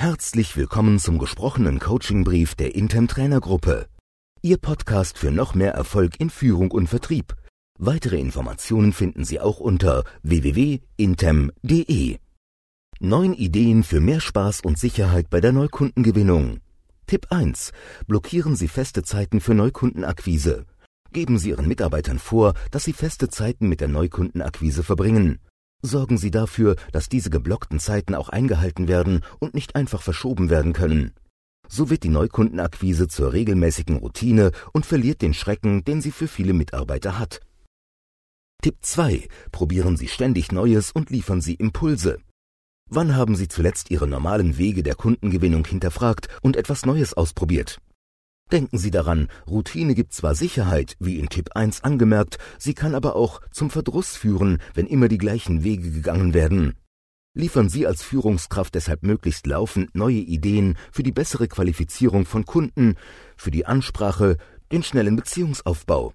Herzlich willkommen zum gesprochenen Coachingbrief der Intem Trainergruppe. Ihr Podcast für noch mehr Erfolg in Führung und Vertrieb. Weitere Informationen finden Sie auch unter www.intem.de. Neun Ideen für mehr Spaß und Sicherheit bei der Neukundengewinnung. Tipp 1. Blockieren Sie feste Zeiten für Neukundenakquise. Geben Sie Ihren Mitarbeitern vor, dass Sie feste Zeiten mit der Neukundenakquise verbringen. Sorgen Sie dafür, dass diese geblockten Zeiten auch eingehalten werden und nicht einfach verschoben werden können. So wird die Neukundenakquise zur regelmäßigen Routine und verliert den Schrecken, den sie für viele Mitarbeiter hat. Tipp 2. Probieren Sie ständig Neues und liefern Sie Impulse. Wann haben Sie zuletzt Ihre normalen Wege der Kundengewinnung hinterfragt und etwas Neues ausprobiert? Denken Sie daran, Routine gibt zwar Sicherheit, wie in Tipp 1 angemerkt, sie kann aber auch zum Verdruss führen, wenn immer die gleichen Wege gegangen werden. Liefern Sie als Führungskraft deshalb möglichst laufend neue Ideen für die bessere Qualifizierung von Kunden, für die Ansprache, den schnellen Beziehungsaufbau.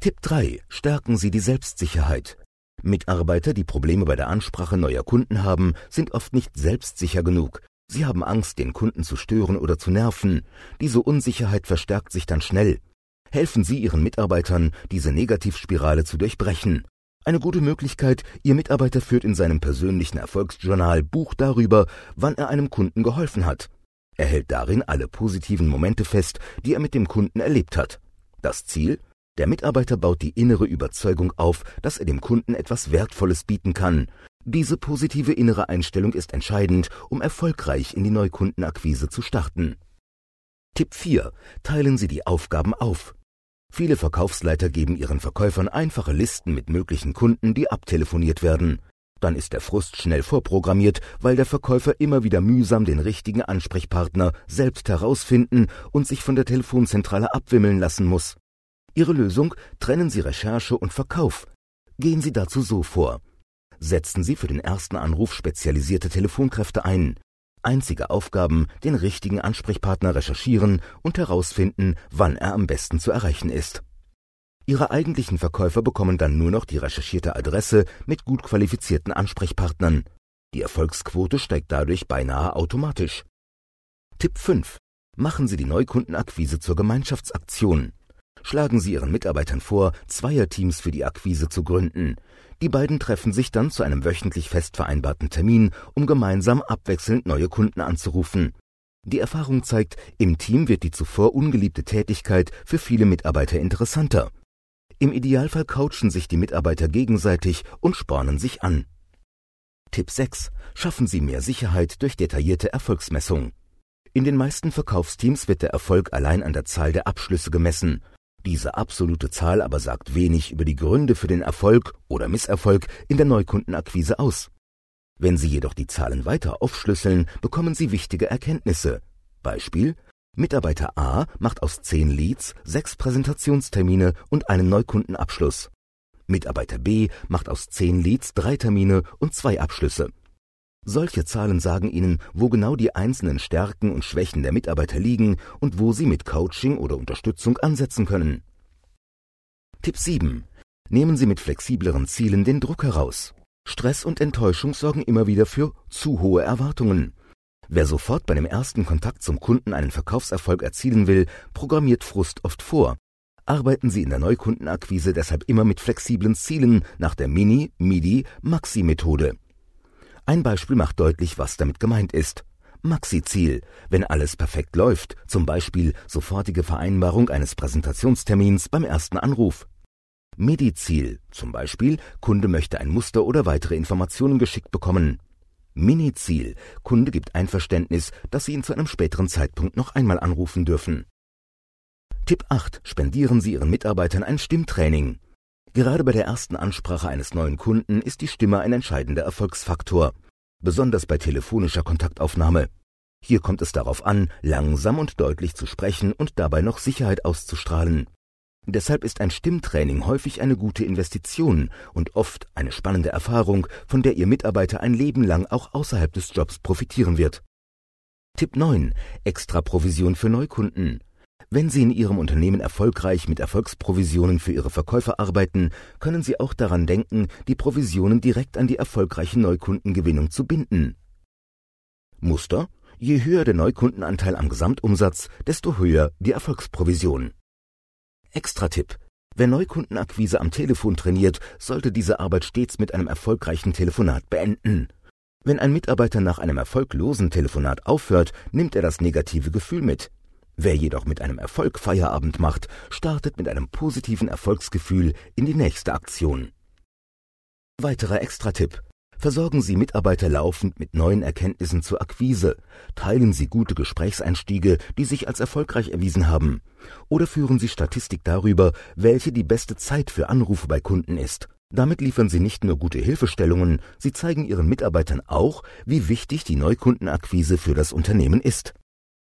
Tipp 3. Stärken Sie die Selbstsicherheit. Mitarbeiter, die Probleme bei der Ansprache neuer Kunden haben, sind oft nicht selbstsicher genug, Sie haben Angst, den Kunden zu stören oder zu nerven. Diese Unsicherheit verstärkt sich dann schnell. Helfen Sie Ihren Mitarbeitern, diese Negativspirale zu durchbrechen. Eine gute Möglichkeit, Ihr Mitarbeiter führt in seinem persönlichen Erfolgsjournal Buch darüber, wann er einem Kunden geholfen hat. Er hält darin alle positiven Momente fest, die er mit dem Kunden erlebt hat. Das Ziel? Der Mitarbeiter baut die innere Überzeugung auf, dass er dem Kunden etwas Wertvolles bieten kann. Diese positive innere Einstellung ist entscheidend, um erfolgreich in die Neukundenakquise zu starten. Tipp 4. Teilen Sie die Aufgaben auf. Viele Verkaufsleiter geben ihren Verkäufern einfache Listen mit möglichen Kunden, die abtelefoniert werden. Dann ist der Frust schnell vorprogrammiert, weil der Verkäufer immer wieder mühsam den richtigen Ansprechpartner selbst herausfinden und sich von der Telefonzentrale abwimmeln lassen muss. Ihre Lösung trennen Sie Recherche und Verkauf. Gehen Sie dazu so vor. Setzen Sie für den ersten Anruf spezialisierte Telefonkräfte ein. Einzige Aufgaben, den richtigen Ansprechpartner recherchieren und herausfinden, wann er am besten zu erreichen ist. Ihre eigentlichen Verkäufer bekommen dann nur noch die recherchierte Adresse mit gut qualifizierten Ansprechpartnern. Die Erfolgsquote steigt dadurch beinahe automatisch. Tipp 5. Machen Sie die Neukundenakquise zur Gemeinschaftsaktion. Schlagen Sie Ihren Mitarbeitern vor, Zweierteams für die Akquise zu gründen. Die beiden treffen sich dann zu einem wöchentlich fest vereinbarten Termin, um gemeinsam abwechselnd neue Kunden anzurufen. Die Erfahrung zeigt, im Team wird die zuvor ungeliebte Tätigkeit für viele Mitarbeiter interessanter. Im Idealfall coachen sich die Mitarbeiter gegenseitig und spornen sich an. Tipp 6. Schaffen Sie mehr Sicherheit durch detaillierte Erfolgsmessung. In den meisten Verkaufsteams wird der Erfolg allein an der Zahl der Abschlüsse gemessen. Diese absolute Zahl aber sagt wenig über die Gründe für den Erfolg oder Misserfolg in der Neukundenakquise aus. Wenn Sie jedoch die Zahlen weiter aufschlüsseln, bekommen Sie wichtige Erkenntnisse. Beispiel Mitarbeiter A macht aus zehn Leads sechs Präsentationstermine und einen Neukundenabschluss. Mitarbeiter B macht aus zehn Leads drei Termine und zwei Abschlüsse. Solche Zahlen sagen Ihnen, wo genau die einzelnen Stärken und Schwächen der Mitarbeiter liegen und wo Sie mit Coaching oder Unterstützung ansetzen können. Tipp 7. Nehmen Sie mit flexibleren Zielen den Druck heraus. Stress und Enttäuschung sorgen immer wieder für zu hohe Erwartungen. Wer sofort bei dem ersten Kontakt zum Kunden einen Verkaufserfolg erzielen will, programmiert Frust oft vor. Arbeiten Sie in der Neukundenakquise deshalb immer mit flexiblen Zielen nach der Mini, Midi, Maxi-Methode. Ein Beispiel macht deutlich, was damit gemeint ist. Maxi-Ziel, wenn alles perfekt läuft, zum Beispiel sofortige Vereinbarung eines Präsentationstermins beim ersten Anruf. Midi-Ziel, zum Beispiel Kunde möchte ein Muster oder weitere Informationen geschickt bekommen. Mini-Ziel, Kunde gibt Einverständnis, dass Sie ihn zu einem späteren Zeitpunkt noch einmal anrufen dürfen. Tipp 8. Spendieren Sie Ihren Mitarbeitern ein Stimmtraining. Gerade bei der ersten Ansprache eines neuen Kunden ist die Stimme ein entscheidender Erfolgsfaktor, besonders bei telefonischer Kontaktaufnahme. Hier kommt es darauf an, langsam und deutlich zu sprechen und dabei noch Sicherheit auszustrahlen. Deshalb ist ein Stimmtraining häufig eine gute Investition und oft eine spannende Erfahrung, von der Ihr Mitarbeiter ein Leben lang auch außerhalb des Jobs profitieren wird. Tipp 9. Extra Provision für Neukunden. Wenn Sie in Ihrem Unternehmen erfolgreich mit Erfolgsprovisionen für Ihre Verkäufer arbeiten, können Sie auch daran denken, die Provisionen direkt an die erfolgreiche Neukundengewinnung zu binden. Muster Je höher der Neukundenanteil am Gesamtumsatz, desto höher die Erfolgsprovision. Extra-Tipp. Wer Neukundenakquise am Telefon trainiert, sollte diese Arbeit stets mit einem erfolgreichen Telefonat beenden. Wenn ein Mitarbeiter nach einem erfolglosen Telefonat aufhört, nimmt er das negative Gefühl mit. Wer jedoch mit einem Erfolg Feierabend macht, startet mit einem positiven Erfolgsgefühl in die nächste Aktion. Weiterer Extra-Tipp. Versorgen Sie Mitarbeiter laufend mit neuen Erkenntnissen zur Akquise, teilen Sie gute Gesprächseinstiege, die sich als erfolgreich erwiesen haben, oder führen Sie Statistik darüber, welche die beste Zeit für Anrufe bei Kunden ist. Damit liefern Sie nicht nur gute Hilfestellungen, Sie zeigen Ihren Mitarbeitern auch, wie wichtig die Neukundenakquise für das Unternehmen ist.